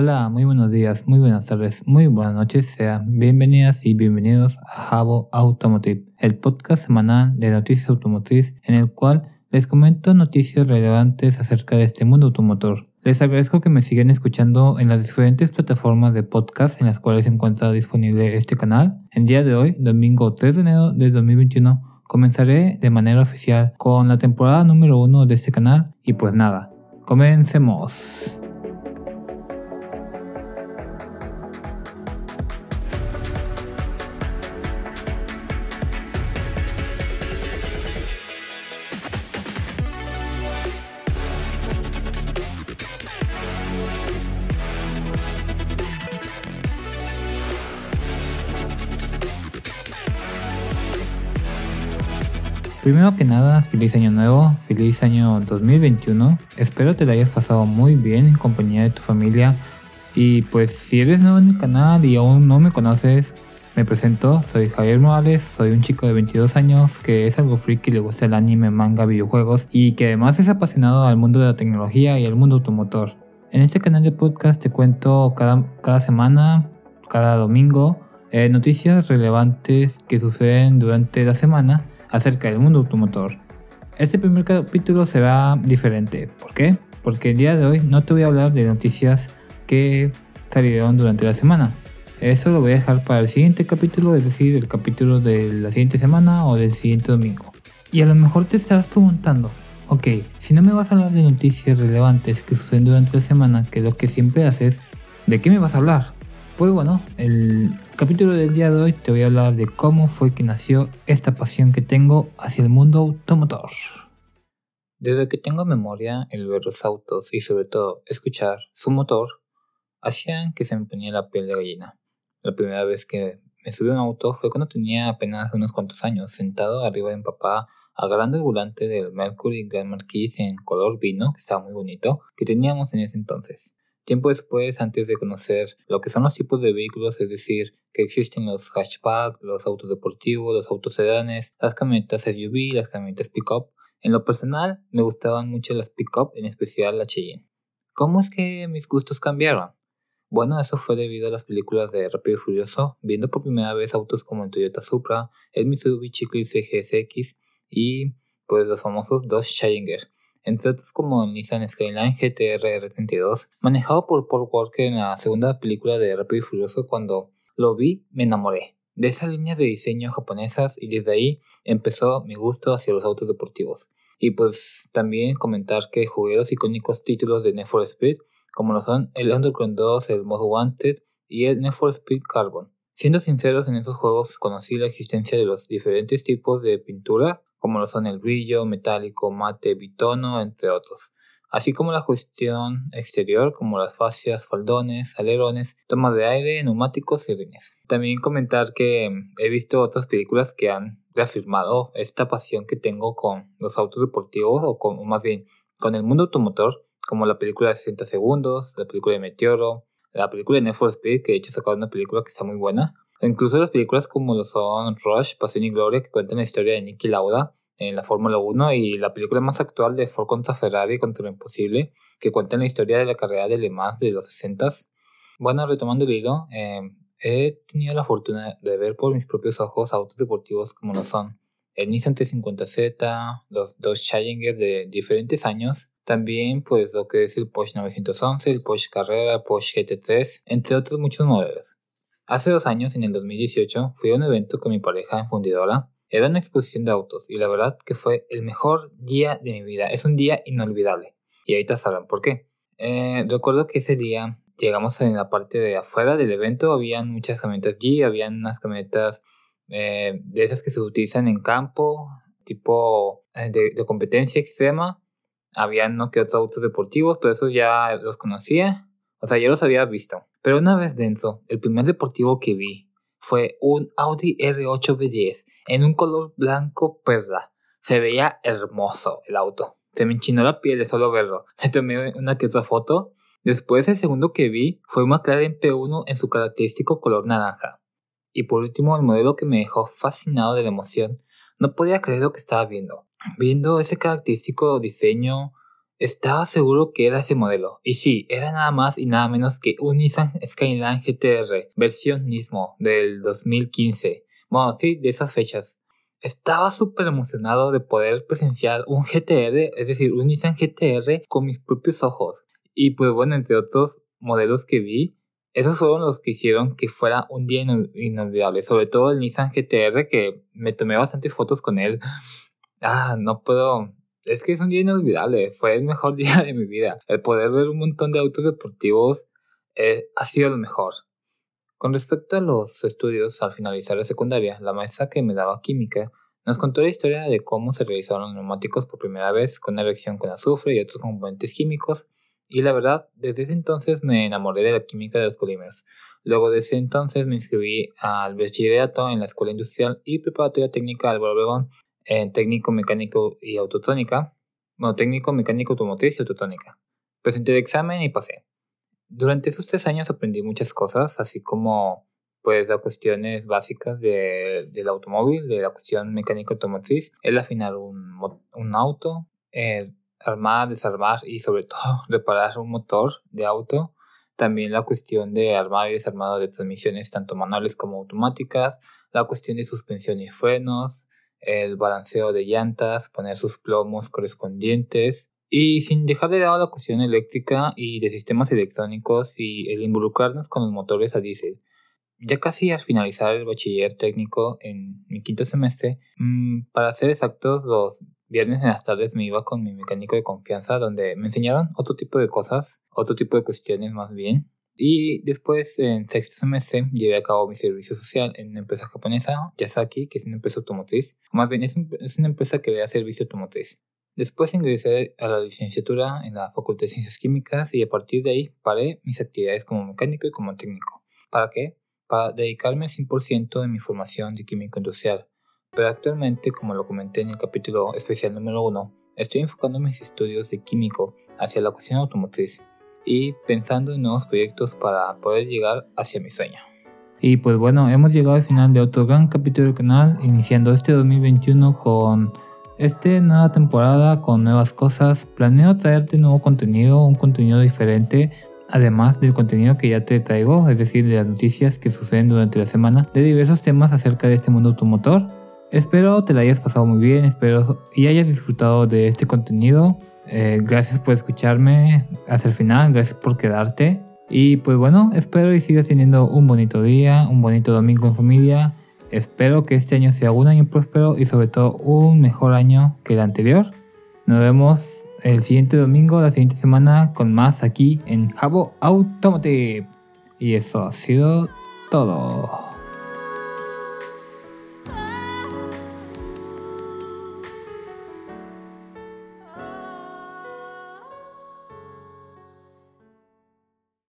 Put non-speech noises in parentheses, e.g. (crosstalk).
Hola, muy buenos días, muy buenas tardes, muy buenas noches. Sean bienvenidas y bienvenidos a Jabo Automotive, el podcast semanal de noticias automotriz en el cual les comento noticias relevantes acerca de este mundo automotor. Les agradezco que me sigan escuchando en las diferentes plataformas de podcast en las cuales se encuentra disponible este canal. El día de hoy, domingo 3 de enero de 2021, comenzaré de manera oficial con la temporada número 1 de este canal y pues nada, comencemos. Primero que nada, feliz año nuevo, feliz año 2021. Espero te lo hayas pasado muy bien en compañía de tu familia. Y pues si eres nuevo en el canal y aún no me conoces, me presento, soy Javier Morales, soy un chico de 22 años que es algo freak y le gusta el anime, manga, videojuegos y que además es apasionado al mundo de la tecnología y al mundo automotor. En este canal de podcast te cuento cada, cada semana, cada domingo, eh, noticias relevantes que suceden durante la semana acerca del mundo automotor. Este primer capítulo será diferente. ¿Por qué? Porque el día de hoy no te voy a hablar de noticias que salieron durante la semana. Eso lo voy a dejar para el siguiente capítulo, es decir, el capítulo de la siguiente semana o del siguiente domingo. Y a lo mejor te estarás preguntando, ok, si no me vas a hablar de noticias relevantes que suceden durante la semana, que es lo que siempre haces, ¿de qué me vas a hablar? Pues bueno, el capítulo del día de hoy te voy a hablar de cómo fue que nació esta pasión que tengo hacia el mundo automotor. Desde que tengo memoria, el ver los autos y sobre todo escuchar su motor hacían que se me ponía la piel de gallina. La primera vez que me subí a un auto fue cuando tenía apenas unos cuantos años, sentado arriba de mi papá, agarrando el volante del Mercury Grand Marquis en color vino, que estaba muy bonito, que teníamos en ese entonces. Tiempo después, antes de conocer lo que son los tipos de vehículos, es decir, que existen los hatchback, los autos deportivos, los autos sedanes, las camionetas SUV, las camionetas pickup, en lo personal me gustaban mucho las pickup, en especial la Cheyenne. ¿Cómo es que mis gustos cambiaron? Bueno, eso fue debido a las películas de Rápido y Furioso, viendo por primera vez autos como el Toyota Supra, el Mitsubishi Eclipse GSX y pues los famosos Dodge Challenger entre otros como Nissan Skyline GTR R32, manejado por Paul Walker en la segunda película de Rápido y Furioso cuando lo vi me enamoré de esas líneas de diseño japonesas y desde ahí empezó mi gusto hacia los autos deportivos. Y pues también comentar que jugué los icónicos títulos de Need for Speed, como lo son el Underground 2, el Most Wanted y el Need for Speed Carbon. Siendo sinceros, en esos juegos conocí la existencia de los diferentes tipos de pintura como lo son el brillo, metálico, mate, bitono, entre otros, así como la cuestión exterior como las fascias, faldones, alerones, tomas de aire, neumáticos y rines. También comentar que he visto otras películas que han reafirmado esta pasión que tengo con los autos deportivos o, con, más bien con el mundo automotor, como la película de 60 segundos, la película de Meteoro, la película de Need for Speed, que de hecho sacaron una película que está muy buena, incluso las películas como lo son Rush, Pasión y Gloria, que cuentan la historia de Nicky Lauda en la Fórmula 1, y la película más actual de Ford contra Ferrari contra lo imposible, que cuenta la historia de la carrera de Le Mans de los 60 Bueno, retomando el hilo, eh, he tenido la fortuna de ver por mis propios ojos autos deportivos como lo son el Nissan T50Z, los dos Challenger de diferentes años, también pues lo que es el Porsche 911, el Porsche Carrera, el Porsche GT3, entre otros muchos modelos. Hace dos años, en el 2018, fui a un evento con mi pareja en Fundidora. Era una exposición de autos y la verdad que fue el mejor día de mi vida. Es un día inolvidable. Y ahorita sabrán por qué. Eh, recuerdo que ese día llegamos en la parte de afuera del evento. Habían muchas camionetas allí, habían unas camionetas eh, de esas que se utilizan en campo, tipo eh, de, de competencia extrema. Habían no que otros autos deportivos, pero esos ya los conocía. O sea, ya los había visto. Pero una vez dentro, el primer deportivo que vi fue un Audi R8 B10 en un color blanco perla. Se veía hermoso el auto. Se me enchinó la piel de solo verlo. (laughs) Me tomé una que otra foto. Después el segundo que vi fue un McLaren P1 en su característico color naranja. Y por último el modelo que me dejó fascinado de la emoción. No podía creer lo que estaba viendo. Viendo ese característico diseño Estaba seguro que era ese modelo. Y sí, era nada más y nada menos que un Nissan Skyline GTR, versión Nismo, del 2015. Bueno, sí, de esas fechas. Estaba súper emocionado de poder presenciar un GTR, es decir, un Nissan GTR con mis propios ojos. Y pues bueno, entre otros modelos que vi, esos fueron los que hicieron que fuera un día inolvidable. Sobre todo el Nissan GTR, que me tomé bastantes fotos con él. Ah, no puedo. Es que es un día inolvidable. Fue el mejor (laughs) día de mi vida. El poder ver un montón de autos deportivos eh, ha sido lo mejor. Con respecto a los estudios al finalizar la secundaria, la maestra que me daba química nos contó la historia de cómo se realizaron neumáticos por primera vez con una reacción con azufre y otros componentes químicos y la verdad, desde ese entonces me enamoré de la química de los polímeros. Luego de ese entonces me inscribí al bachillerato en la Escuela Industrial y Preparatoria Técnica Álvaro Obregón en técnico mecánico y autotónica. Bueno, técnico mecánico automotriz y autotónica. Presenté el examen y pasé. Durante esos tres años aprendí muchas cosas, así como pues las cuestiones básicas de, del automóvil, de la cuestión mecánico automotriz, el afinar un, un auto, el armar, desarmar y sobre todo (laughs) reparar un motor de auto. También la cuestión de armar y desarmado de transmisiones tanto manuales como automáticas, la cuestión de suspensión y frenos, el balanceo de llantas, poner sus plomos correspondientes y sin dejar de lado la cuestión eléctrica y de sistemas electrónicos y el involucrarnos con los motores a diésel. Ya casi al finalizar el bachiller técnico en mi quinto semestre, mm, para ser exactos, los viernes en las tardes me iba con mi mecánico de confianza donde me enseñaron otro tipo de cosas, otro tipo de cuestiones más bien. Y después en sexto semestre llevé a cabo mi servicio social en una empresa japonesa, Yasaki, que es una empresa automotriz. Más bien es, es una empresa que le da servicio automotriz. Después ingresé a la licenciatura en la Facultad de Ciencias Químicas y a partir de ahí paré mis actividades como mecánico y como técnico. ¿Para qué? Para dedicarme al 100% en mi formación de químico industrial pero actualmente, como lo comenté en el capítulo especial número 1, estoy enfocando mis estudios de químico hacia la cuestión automotriz y pensando en nuevos proyectos para poder llegar hacia mi sueño. Y pues bueno, hemos llegado al final de otro gran capítulo del canal, iniciando este 2021 con esta nueva temporada, con nuevas cosas. Planeo traerte nuevo contenido, un contenido diferente, además del contenido que ya te traigo, es decir, de las noticias que suceden durante la semana, de diversos temas acerca de este mundo automotor. Espero te la hayas pasado muy bien, espero y hayas disfrutado de este contenido. Eh, gracias por escucharme hasta el final, gracias por quedarte. Y pues bueno, espero y sigas teniendo un bonito día, un bonito domingo en familia. Espero que este año sea un año próspero y sobre todo un mejor año que el anterior. Nos vemos el siguiente domingo, la siguiente semana, con más aquí en Jabo Automotive. Y eso ha sido todo.